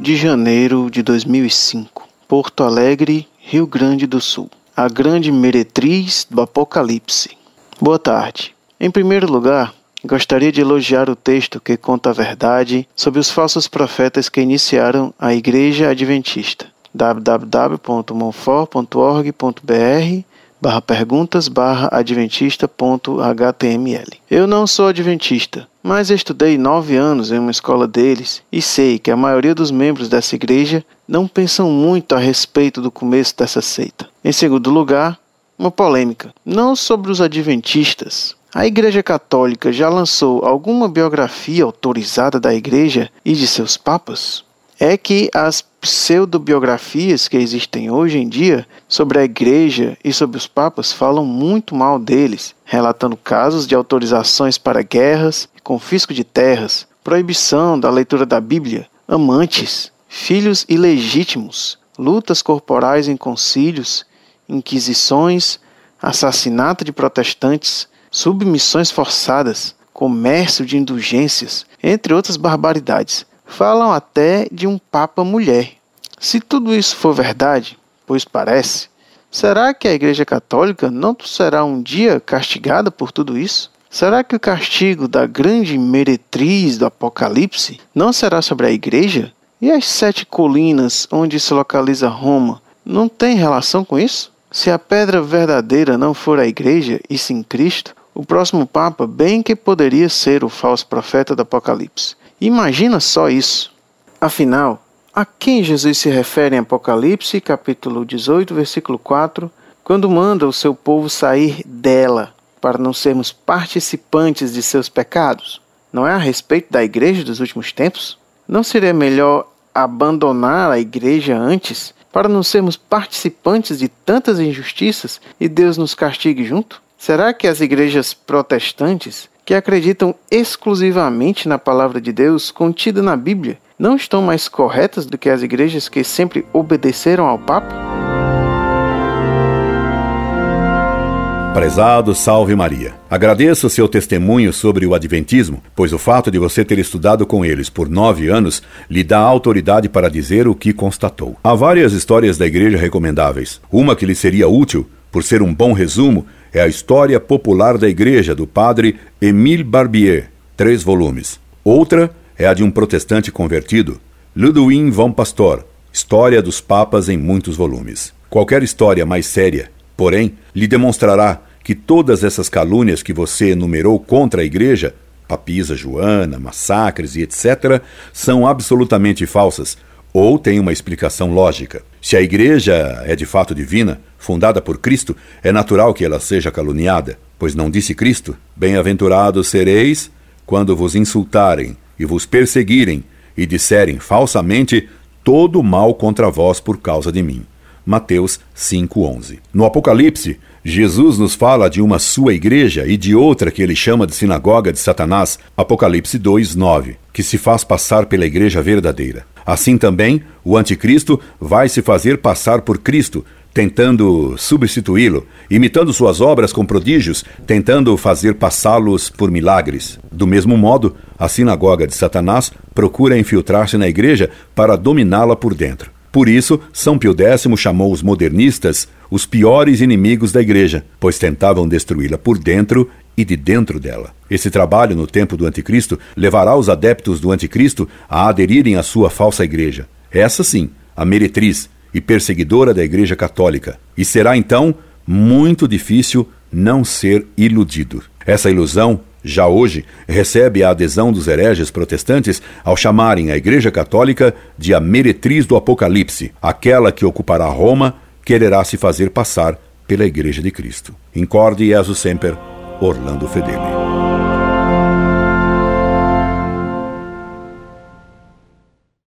de janeiro de 2005, Porto Alegre, Rio Grande do Sul. A grande meretriz do Apocalipse. Boa tarde. Em primeiro lugar, gostaria de elogiar o texto que conta a verdade sobre os falsos profetas que iniciaram a Igreja Adventista. www.monfort.org.br barra perguntas barra adventista.html. Eu não sou adventista, mas estudei nove anos em uma escola deles e sei que a maioria dos membros dessa igreja não pensam muito a respeito do começo dessa seita. Em segundo lugar, uma polêmica, não sobre os adventistas. A Igreja Católica já lançou alguma biografia autorizada da Igreja e de seus papas? é que as pseudobiografias que existem hoje em dia sobre a igreja e sobre os papas falam muito mal deles, relatando casos de autorizações para guerras, confisco de terras, proibição da leitura da Bíblia, amantes, filhos ilegítimos, lutas corporais em concílios, inquisições, assassinato de protestantes, submissões forçadas, comércio de indulgências, entre outras barbaridades Falam até de um Papa mulher. Se tudo isso for verdade, pois parece, será que a Igreja Católica não será um dia castigada por tudo isso? Será que o castigo da grande meretriz do Apocalipse não será sobre a Igreja? E as sete colinas onde se localiza Roma não tem relação com isso? Se a pedra verdadeira não for a Igreja e sim Cristo, o próximo Papa bem que poderia ser o falso profeta do Apocalipse. Imagina só isso. Afinal, a quem Jesus se refere em Apocalipse, capítulo 18, versículo 4, quando manda o seu povo sair dela para não sermos participantes de seus pecados? Não é a respeito da igreja dos últimos tempos? Não seria melhor abandonar a igreja antes para não sermos participantes de tantas injustiças e Deus nos castigue junto? Será que as igrejas protestantes que acreditam exclusivamente na palavra de Deus contida na Bíblia não estão mais corretas do que as igrejas que sempre obedeceram ao Papa? Prezado Salve Maria. Agradeço seu testemunho sobre o Adventismo, pois o fato de você ter estudado com eles por nove anos lhe dá autoridade para dizer o que constatou. Há várias histórias da igreja recomendáveis. Uma que lhe seria útil, por ser um bom resumo, é a História Popular da Igreja, do padre Émile Barbier, três volumes. Outra é a de um protestante convertido, Ludwig von Pastor, História dos Papas em muitos volumes. Qualquer história mais séria, porém, lhe demonstrará que todas essas calúnias que você enumerou contra a Igreja, papisa Joana, massacres e etc., são absolutamente falsas, ou têm uma explicação lógica. Se a Igreja é de fato divina, fundada por Cristo, é natural que ela seja caluniada, pois não disse Cristo: Bem-aventurados sereis quando vos insultarem e vos perseguirem e disserem falsamente todo mal contra vós por causa de mim. Mateus 5:11. No Apocalipse, Jesus nos fala de uma sua igreja e de outra que ele chama de sinagoga de Satanás, Apocalipse 2:9, que se faz passar pela igreja verdadeira. Assim também, o anticristo vai se fazer passar por Cristo, tentando substituí-lo, imitando suas obras com prodígios, tentando fazer passá-los por milagres. Do mesmo modo, a sinagoga de Satanás procura infiltrar-se na igreja para dominá-la por dentro. Por isso, São Pio X chamou os modernistas os piores inimigos da igreja, pois tentavam destruí-la por dentro e de dentro dela. Esse trabalho no tempo do anticristo levará os adeptos do anticristo a aderirem à sua falsa igreja. Essa sim, a meretriz, e perseguidora da Igreja Católica, e será então muito difícil não ser iludido. Essa ilusão, já hoje, recebe a adesão dos hereges protestantes ao chamarem a Igreja Católica de a meretriz do Apocalipse, aquela que ocupará Roma, quererá se fazer passar pela Igreja de Cristo. Incorde Jesus Semper, Orlando Fedeli.